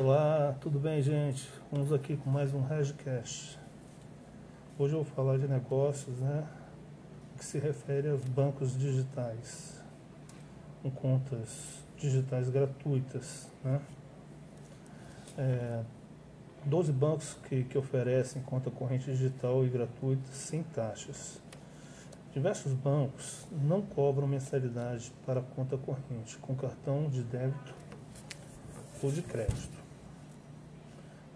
Olá, tudo bem, gente? Vamos aqui com mais um Regcast. Hoje eu vou falar de negócios, né? Que se refere aos bancos digitais, com contas digitais gratuitas, né? É, 12 bancos que, que oferecem conta corrente digital e gratuita sem taxas. Diversos bancos não cobram mensalidade para conta corrente com cartão de débito ou de crédito.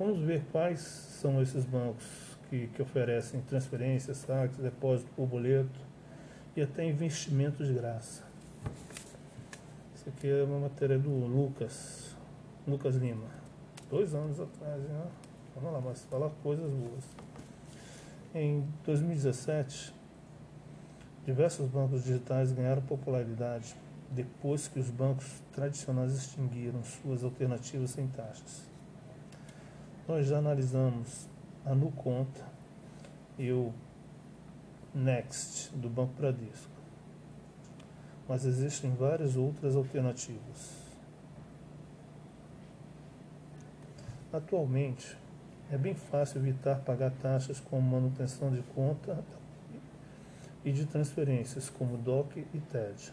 Vamos ver quais são esses bancos que, que oferecem transferências, saques, depósito por boleto e até investimento de graça. Isso aqui é uma matéria do Lucas, Lucas Lima, dois anos atrás, né? Vamos lá, mas falar coisas boas. Em 2017, diversos bancos digitais ganharam popularidade depois que os bancos tradicionais extinguiram suas alternativas sem taxas. Nós já analisamos a NuConta e o Next do Banco Bradesco. Mas existem várias outras alternativas. Atualmente, é bem fácil evitar pagar taxas como manutenção de conta e de transferências, como DOC e TED.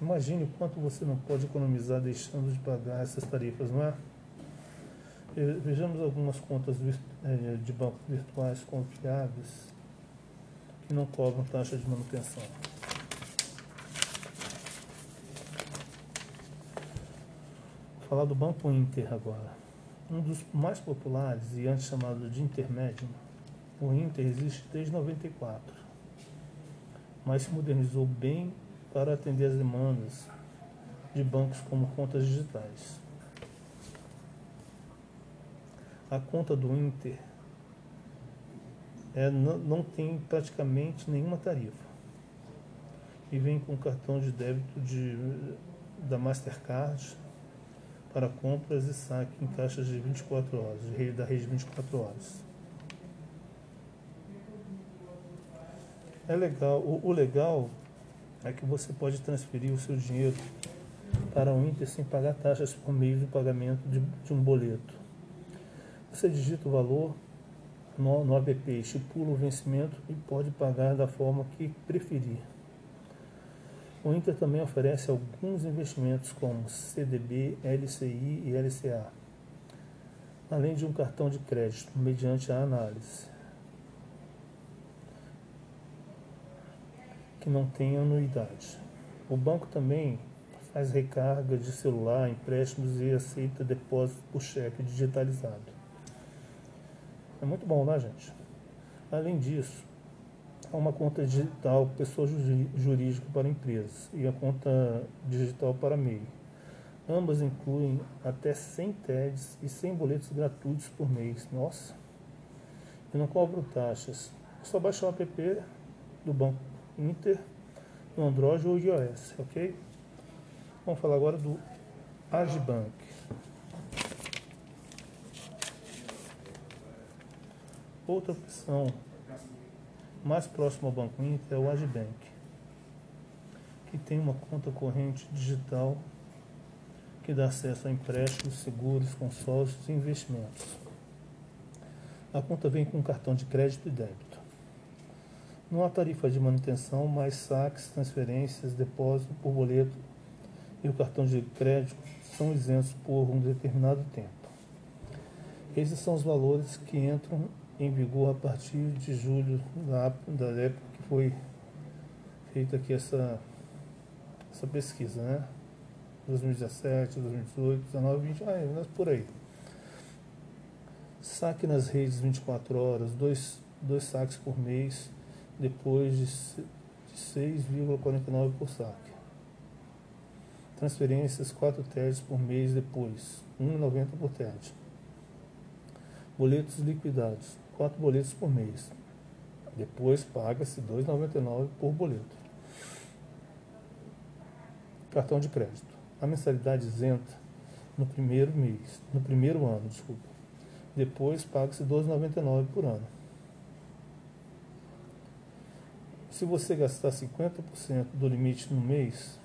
Imagine quanto você não pode economizar deixando de pagar essas tarifas, não é? Vejamos algumas contas eh, de bancos virtuais confiáveis que não cobram taxa de manutenção. Vou falar do Banco Inter agora. Um dos mais populares e antes chamado de intermédio, o Inter existe desde 94, mas se modernizou bem para atender as demandas de bancos como contas digitais. A conta do Inter é, não, não tem praticamente nenhuma tarifa. E vem com cartão de débito de, da Mastercard para compras e saque em caixas de 24 horas, de rede, da rede 24 horas. É legal, o, o legal é que você pode transferir o seu dinheiro para o Inter sem pagar taxas por meio do pagamento de, de um boleto. Você digita o valor no, no ABP, estipula o vencimento e pode pagar da forma que preferir. O Inter também oferece alguns investimentos como CDB, LCI e LCA, além de um cartão de crédito mediante a análise, que não tem anuidade. O banco também faz recarga de celular, empréstimos e aceita depósito por cheque digitalizado. É muito bom, né, gente? Além disso, há uma conta digital pessoa jurídica para empresas e a conta digital para MEI. Ambas incluem até 100 TEDs e 100 boletos gratuitos por mês. Nossa! E não cobram taxas. É só baixar o app do Banco Inter no Android ou iOS, ok? Vamos falar agora do Agibank. Outra opção mais próxima ao Banco Inter é o Agibank, que tem uma conta corrente digital que dá acesso a empréstimos, seguros, consórcios e investimentos. A conta vem com cartão de crédito e débito. Não há tarifa de manutenção, mas saques, transferências, depósito por boleto e o cartão de crédito são isentos por um determinado tempo. Esses são os valores que entram em vigor a partir de julho da, época que foi feita aqui essa, essa pesquisa, né? 2017, 2018, 19, 20, ah, mas por aí. Saque nas redes 24 horas, dois, dois saques por mês, depois de 6,49 por saque. Transferências 4 TEDs por mês depois, 1,90 por TED. Boletos liquidados, quatro boletos por mês. Depois paga-se R$ 2,99 por boleto. Cartão de crédito. A mensalidade isenta no primeiro mês, no primeiro ano, desculpa. Depois paga-se R$ 12,99 por ano. Se você gastar 50% do limite no mês,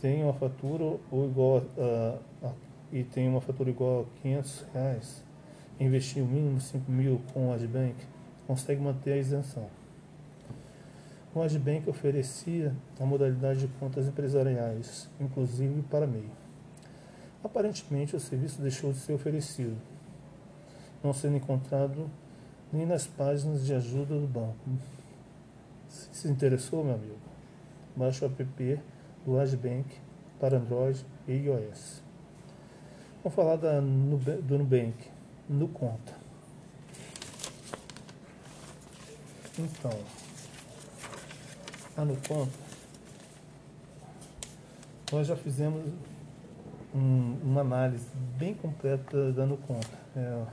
tem uma fatura ou igual a, a, e tem uma fatura igual a 500 reais, investir o mínimo 5 mil com o Adbank, consegue manter a isenção. O Adbank oferecia a modalidade de contas empresariais, inclusive para MEI. Aparentemente, o serviço deixou de ser oferecido, não sendo encontrado nem nas páginas de ajuda do banco. Se se interessou, meu amigo, baixe o app do Agibank para Android e iOS. Vamos falar da, do Nubank, no Conta. Então, a no Conta, nós já fizemos um, uma análise bem completa da no Conta. É,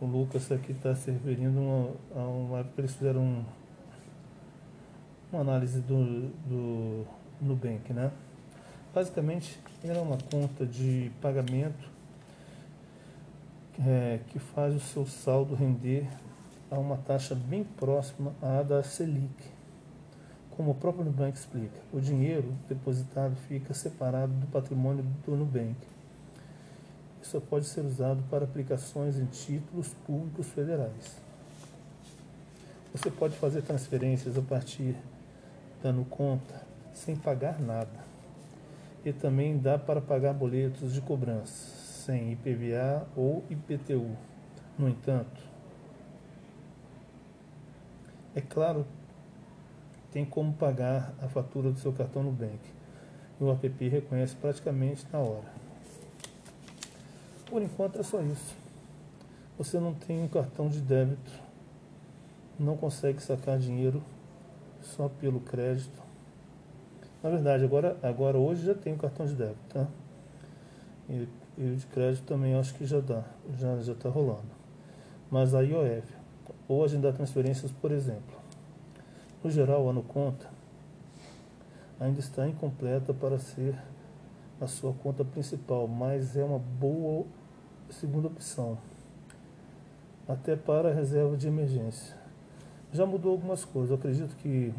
o Lucas aqui está servindo uma, a uma eles fizeram um, uma análise do, do Nubank, né? Basicamente, era uma conta de pagamento é, que faz o seu saldo render a uma taxa bem próxima à da Selic. Como o próprio Nubank explica, o dinheiro depositado fica separado do patrimônio do Nubank. Isso pode ser usado para aplicações em títulos públicos federais. Você pode fazer transferências a partir dando conta sem pagar nada. E também dá para pagar boletos de cobrança sem IPVA ou IPTU. No entanto, é claro, tem como pagar a fatura do seu cartão no Bank. E o app reconhece praticamente na hora. Por enquanto é só isso. Você não tem um cartão de débito, não consegue sacar dinheiro só pelo crédito na verdade, agora, agora hoje já tem o cartão de débito, tá? E, e o de crédito também acho que já dá, já já está rolando. Mas a IOF, ou agendar transferências, por exemplo. No geral, a no conta ainda está incompleta para ser a sua conta principal, mas é uma boa segunda opção, até para reserva de emergência. Já mudou algumas coisas, eu acredito que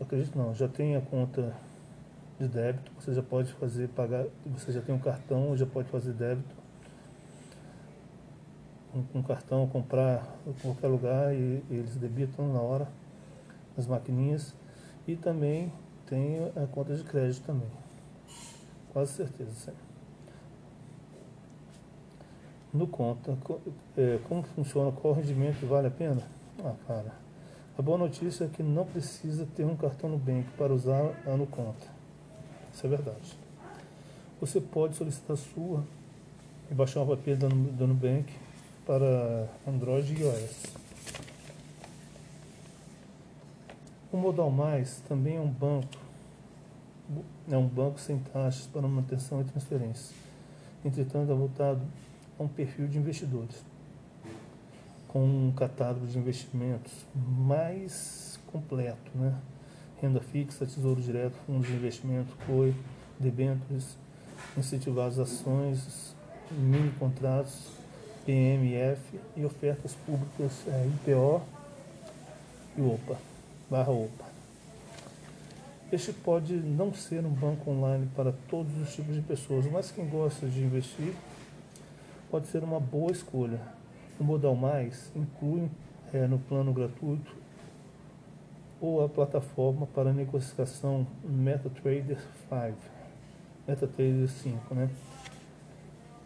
acredito não, já tem a conta de débito, você já pode fazer pagar, você já tem um cartão, já pode fazer débito com um, cartão, comprar em qualquer lugar e, e eles debitam na hora as maquininhas e também tem a conta de crédito também. Quase certeza, sim. No conta, é, como funciona, qual rendimento vale a pena? Ah, cara, a boa notícia é que não precisa ter um cartão Nubank para usar a no conta. Isso é verdade. Você pode solicitar sua e baixar o app da Nubank para Android e iOS. O Modal Mais também é um banco, é um banco sem taxas para manutenção e transferência. Entretanto, é voltado a um perfil de investidores com um catálogo de investimentos mais completo, né? Renda fixa, tesouro direto, fundos de investimento, COI, debêntures, incentivadas ações, mini contratos, PMF e ofertas públicas é, IPO e OPA, barra OPA. Este pode não ser um banco online para todos os tipos de pessoas, mas quem gosta de investir pode ser uma boa escolha o Modal Mais inclui é, no plano gratuito ou a plataforma para negociação MetaTrader 5, MetaTrader 5, né?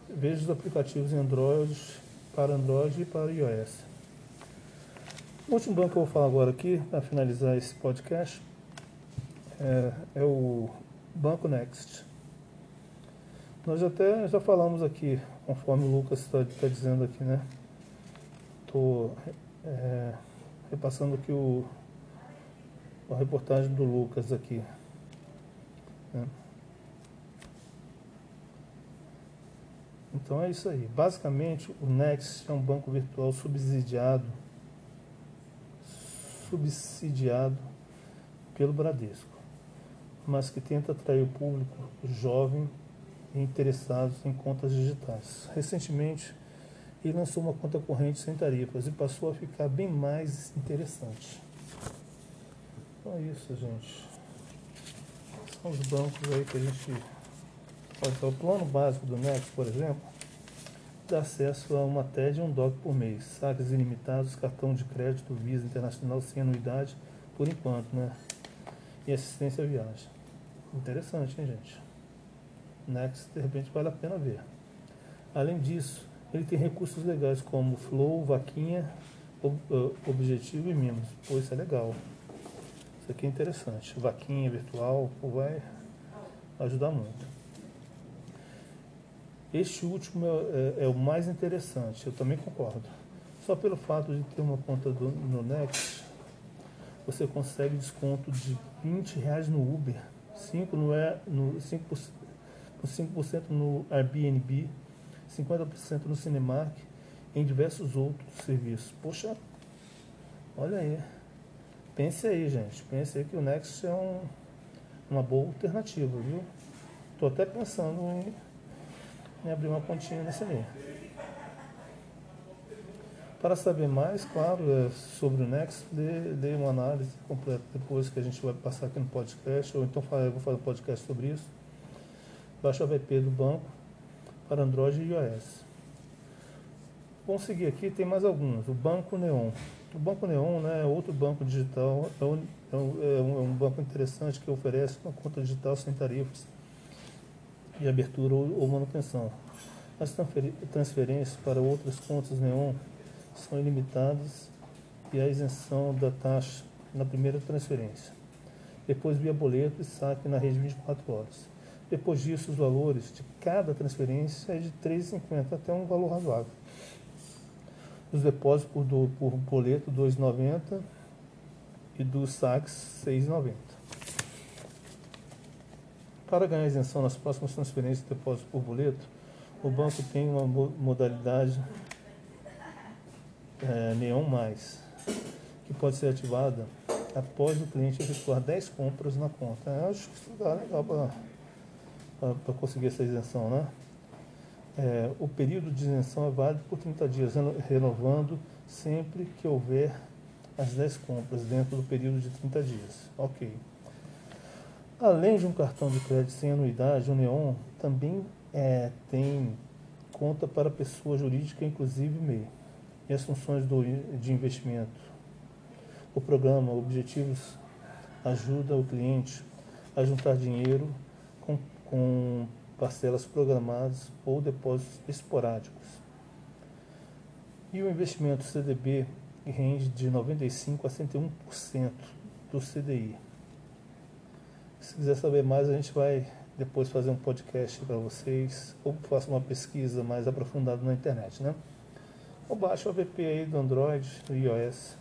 Veja os aplicativos Android, para Android e para iOS. O último banco que eu vou falar agora aqui, para finalizar esse podcast, é, é o Banco Next. Nós até já falamos aqui, conforme o Lucas está tá dizendo aqui, né? Estou é, repassando aqui o, a reportagem do Lucas aqui. Né? Então é isso aí. Basicamente, o Next é um banco virtual subsidiado, subsidiado pelo Bradesco, mas que tenta atrair o público jovem e interessados em contas digitais. Recentemente, e lançou uma conta corrente sem tarifas e passou a ficar bem mais interessante. Então é isso, gente. são os bancos aí que a gente pode ter. O plano básico do Next, por exemplo, dá acesso a uma TED e um DOC por mês, saques ilimitados, cartão de crédito Visa Internacional sem anuidade, por enquanto, né? E assistência à viagem. Interessante, hein, gente? Next, de repente, vale a pena ver. Além disso, ele tem recursos legais como Flow, Vaquinha, Objetivo e Mimos. Pô, isso é legal. Isso aqui é interessante. Vaquinha virtual, vai ajudar muito. Este último é, é, é, o mais interessante, eu também concordo. Só pelo fato de ter uma conta do, no Next, você consegue desconto de 20 reais no Uber, 5 no, no 5%, 5% no Airbnb, 50% no Cinemark, em diversos outros serviços. Poxa, olha aí. Pense aí, gente. Pense aí que o Next é um, uma boa alternativa, viu? Estou até pensando em, em, abrir uma continha nesse ali. Para saber mais, claro, é, sobre o Next, dê, dê, uma análise completa depois que a gente vai passar aqui no podcast, ou então eu vou fazer um podcast sobre isso. Baixa o app do banco para Android e iOS. Vamos seguir aqui, tem mais alguns. O Banco Neon. O Banco Neon né, é outro banco digital, é um, é um, é um banco interessante que oferece uma conta digital sem tarifas de abertura ou, ou manutenção. As transferências para outras contas Neon são ilimitadas e a isenção da taxa na primeira transferência. Depois via boleto e saque na rede 24 horas. Depois disso, os valores de cada transferência é de R$ 3,50 até um valor razoável. Os depósitos do, por boleto, R$ 2,90 e dos saques, R$ 6,90. Para ganhar isenção nas próximas transferências de depósito por boleto, o banco tem uma modalidade é, Neon Mais, que pode ser ativada após o cliente efetuar 10 compras na conta. Eu acho que isso dá legal para conseguir essa isenção, né? É, o período de isenção é válido por 30 dias, renovando sempre que houver as 10 compras dentro do período de 30 dias. Ok. Além de um cartão de crédito sem anuidade, o Neon também é, tem conta para pessoa jurídica, inclusive MEI, e as funções do, de investimento. O programa Objetivos ajuda o cliente a juntar dinheiro com com parcelas programadas ou depósitos esporádicos. E o investimento CDB rende de 95% a 101% do CDI. Se quiser saber mais, a gente vai depois fazer um podcast para vocês ou faça uma pesquisa mais aprofundada na internet, né? Ou baixa o app aí do Android, do iOS.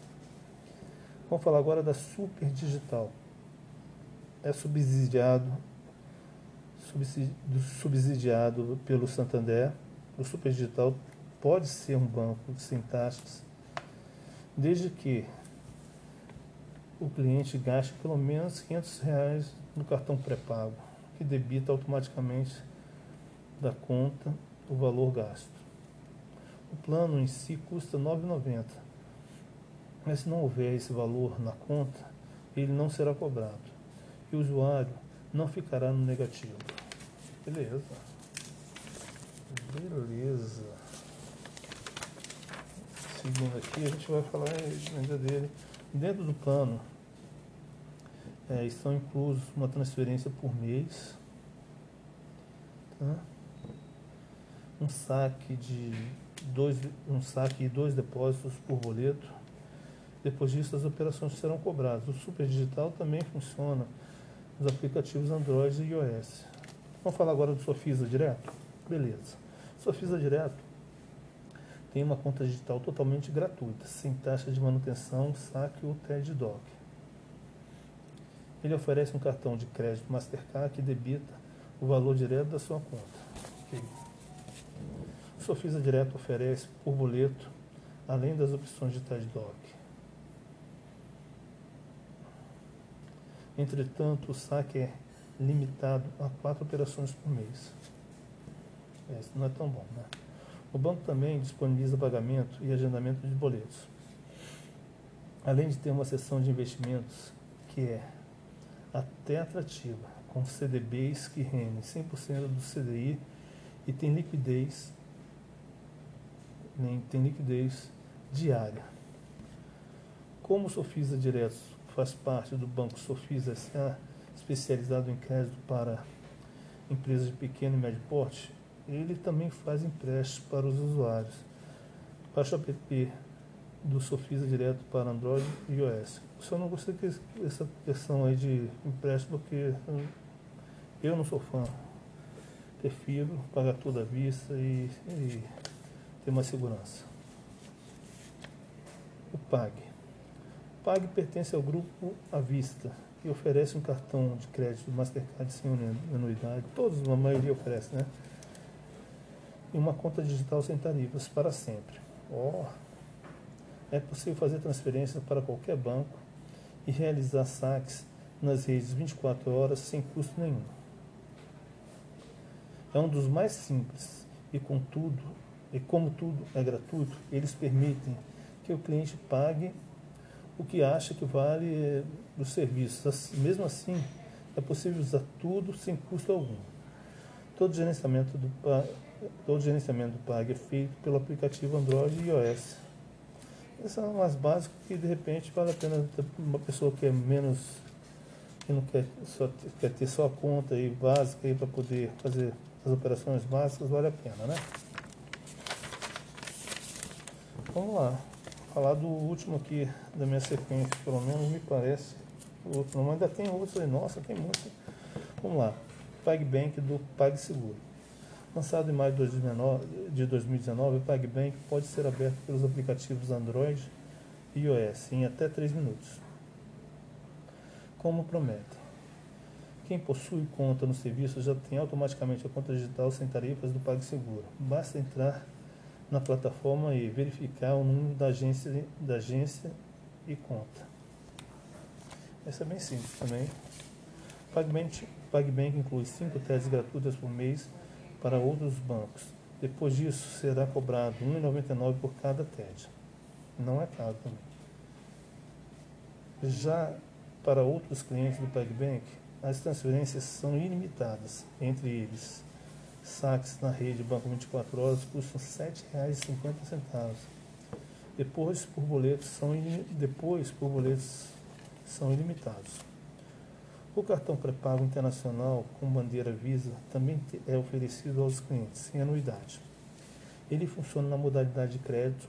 Vamos falar agora da Super Digital. É subsidiado subsidiado pelo Santander, o Superdigital pode ser um banco sem taxas, desde que o cliente gaste pelo menos 500 reais no cartão pré-pago, que debita automaticamente da conta o valor gasto. O plano em si custa R$ 9,90, mas se não houver esse valor na conta, ele não será cobrado e o usuário não ficará no negativo. Beleza. Beleza. Seguindo aqui, a gente vai falar ainda dele. Dentro do plano, é, estão inclusos uma transferência por mês, tá? um saque de dois, um saque e dois depósitos por boleto. Depois disso, as operações serão cobradas. O Super Digital também funciona nos aplicativos Android e iOS. Vamos falar agora do Sofisa Direto? Beleza. Sofisa Direto tem uma conta digital totalmente gratuita, sem taxa de manutenção, saque ou TED Doc. Ele oferece um cartão de crédito Mastercard que debita o valor direto da sua conta. Okay. Sofisa Direto oferece por boleto, além das opções de TED Doc. Entretanto, o saque é limitado a quatro operações por mês. Isso não é tão bom, né? O banco também disponibiliza pagamento e agendamento de boletos. Além de ter uma seção de investimentos que é até atrativa, com CDBs que rendem 100% do CDI e tem liquidez, nem tem liquidez diária. Como o Sofisa Direto faz parte do Banco Sofisa SA, especializado em crédito para empresas de pequeno e médio porte, ele também faz empréstimos para os usuários. Baixa o app do Sofisa direto para Android e iOS. Só não gostei dessa questão aí de empréstimo porque eu não sou fã. Prefiro pagar tudo à vista e, e ter mais segurança. O PAG. O PAG pertence ao grupo à vista e oferece um cartão de crédito Mastercard sem anuidade. Todos, a maioria oferece, né? E uma conta digital sem tarifas para sempre. Oh, é possível fazer transferências para qualquer banco e realizar saques nas redes 24 horas sem custo nenhum. É um dos mais simples e contudo, e como tudo é gratuito, eles permitem que o cliente pague o que acha que vale dos serviços. Mesmo assim, é possível usar tudo sem custo algum. Todo gerenciamento do, todo gerenciamento do PAG é feito pelo aplicativo Android e iOS essas são as básicas que de repente vale a pena uma pessoa que é menos, que não quer, só, quer ter só a conta aí básica para poder fazer as operações básicas, vale a pena, né? Vamos lá. Falar do último aqui da minha sequência, pelo menos me parece. O outro, mas ainda tem outros aí. Nossa, tem muitos. Vamos lá. PagBank do PagSeguro. Lançado em maio de 2019, o PagBank pode ser aberto pelos aplicativos Android e iOS em até 3 minutos. Como promete. Quem possui conta no serviço já tem automaticamente a conta digital sem tarifas do PagSeguro. Basta entrar na plataforma e verificar o número da agência, da agência e conta. Essa é bem simples também. PagBank, PagBank inclui 5 testes gratuitas por mês para outros bancos. Depois disso, será cobrado R$ 1,99 por cada TED. Não é caro também. Já para outros clientes do PagBank, as transferências são ilimitadas. Entre eles, saques na rede Banco 24 Horas custam R$ 7,50. Depois, por boletos são, depois, por boletos são ilimitados. O cartão pré-pago internacional com bandeira Visa também é oferecido aos clientes sem anuidade. Ele funciona na modalidade de crédito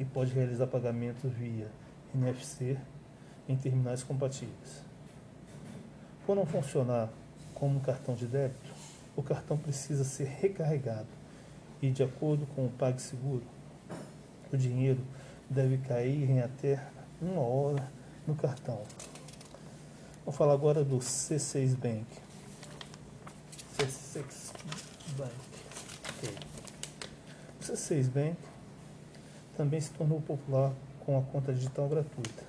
e pode realizar pagamentos via NFC em terminais compatíveis. Por não funcionar como cartão de débito, o cartão precisa ser recarregado e, de acordo com o PagSeguro, o dinheiro deve cair em até uma hora no cartão. Vamos falar agora do C6 Bank. C6 Bank. Okay. O C6 Bank também se tornou popular com a conta digital gratuita,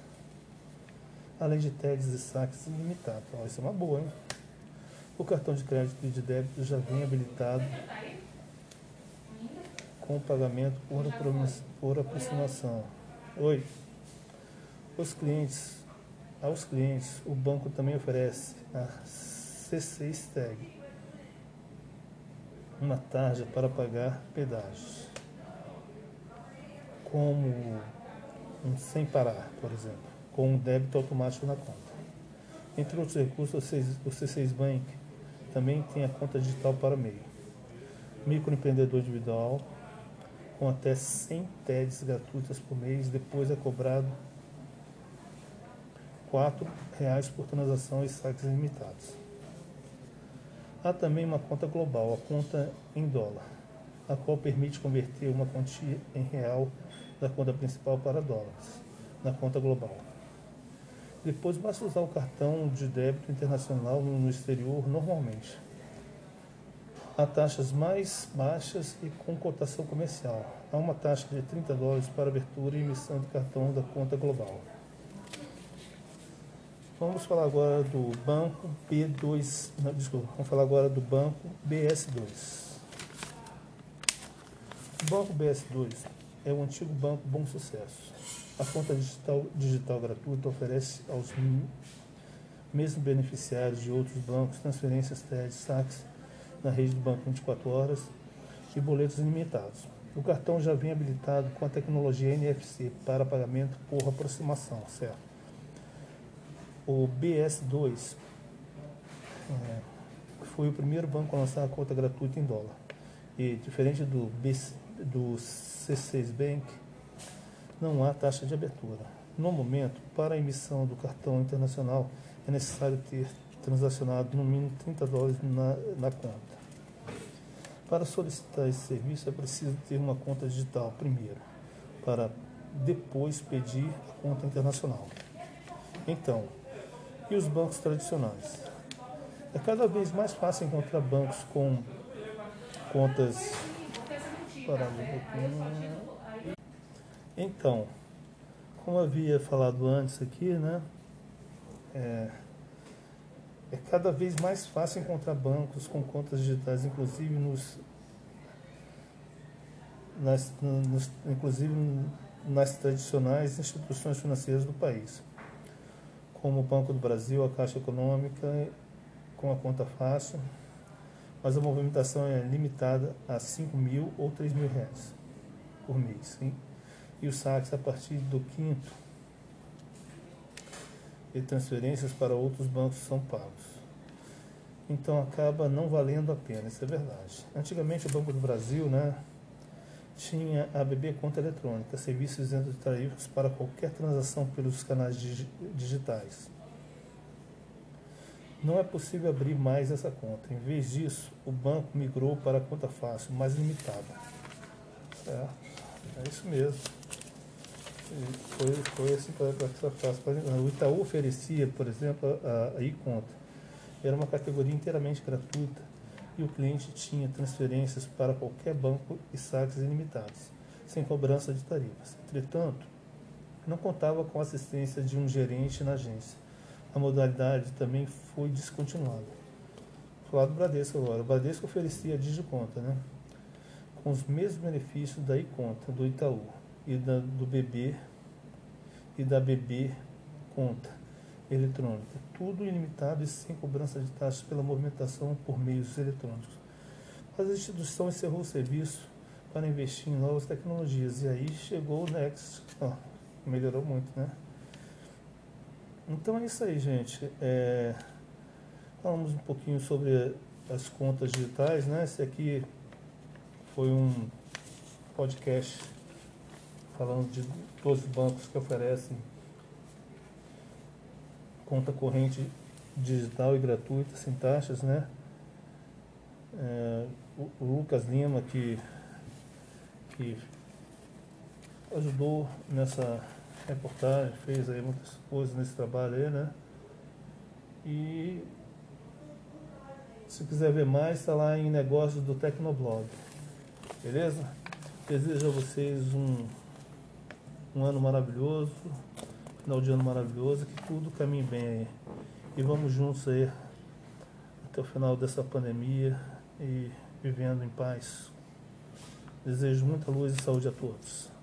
além de TEDs e saques ilimitados. Então, isso é uma boa, hein? O cartão de crédito e de débito já vem habilitado com pagamento por, por aproximação. Oi. Os clientes aos clientes, o banco também oferece a C6 Tag, uma tarja para pagar pedágios, como um sem parar, por exemplo, com um débito automático na conta. Entre outros recursos, o C6 Bank também tem a conta digital para meio. Microempreendedor individual, com até 100 TEDs gratuitas por mês, depois é cobrado R$ reais por transação e saques limitados. Há também uma conta global, a conta em dólar, a qual permite converter uma quantia em real da conta principal para dólares, na conta global. Depois basta usar o cartão de débito internacional no exterior normalmente. Há taxas mais baixas e com cotação comercial. Há uma taxa de 30 dólares para abertura e emissão de cartão da conta global. Vamos falar agora do banco B2, não, desculpa, vamos falar agora do banco BS2. O banco BS2 é o antigo banco Bom Sucesso. A conta digital, digital gratuita oferece aos mesmo beneficiários de outros bancos, transferências, TED, saques na rede do banco 24 horas e boletos ilimitados. O cartão já vem habilitado com a tecnologia NFC para pagamento por aproximação, certo? O BS2 é, foi o primeiro banco a lançar a conta gratuita em dólar. E, diferente do, BC, do C6 Bank, não há taxa de abertura. No momento, para a emissão do cartão internacional, é necessário ter transacionado no mínimo 30 dólares na, na conta. Para solicitar esse serviço, é preciso ter uma conta digital primeiro, para depois pedir a conta internacional. Então, e os bancos tradicionais? É cada vez mais fácil encontrar bancos com contas. Então, como havia falado antes aqui, né? É, é cada vez mais fácil encontrar bancos com contas digitais, inclusive nos, nas, nos, inclusive nas tradicionais instituições financeiras do país, como o Banco do Brasil, a Caixa Econômica com a conta fácil, mas a movimentação é limitada a 5 mil ou 3 mil reais por mês. Hein? E os saques a partir do quinto e transferências para outros bancos são pagos. Então acaba não valendo a pena, isso é verdade. Antigamente o Banco do Brasil né, tinha a BB Conta Eletrônica, serviços isentos de tarifas para qualquer transação pelos canais digitais não é possível abrir mais essa conta. Em vez disso, o banco migrou para a conta fácil, mais limitada. É isso mesmo. Foi, foi assim para essa fácil. O Itaú oferecia, por exemplo, a, a e-conta. Era uma categoria inteiramente gratuita e o cliente tinha transferências para qualquer banco e saques ilimitados, sem cobrança de tarifas. Entretanto, não contava com a assistência de um gerente na agência a modalidade também foi descontinuada. Falar do Bradesco agora. O Bradesco oferecia a Digiconta, né? Com os mesmos benefícios da iConta, do Itaú, e da, do BB e da BB Conta eletrônica. Tudo ilimitado e sem cobrança de taxas pela movimentação por meios eletrônicos. Mas a instituição encerrou o serviço para investir em novas tecnologias. E aí chegou o Next. Melhorou muito, né? Então é isso aí, gente. É, falamos um pouquinho sobre as contas digitais, né? Esse aqui foi um podcast falando de 12 bancos que oferecem conta corrente digital e gratuita, sem taxas, né? É, o, o Lucas Lima que, que ajudou nessa reportagem, fez aí muitas coisas nesse trabalho aí, né? E se quiser ver mais, está lá em negócios do Tecnoblog. Beleza? Desejo a vocês um, um ano maravilhoso, final de ano maravilhoso, que tudo caminhe bem aí. E vamos juntos aí até o final dessa pandemia e vivendo em paz. Desejo muita luz e saúde a todos.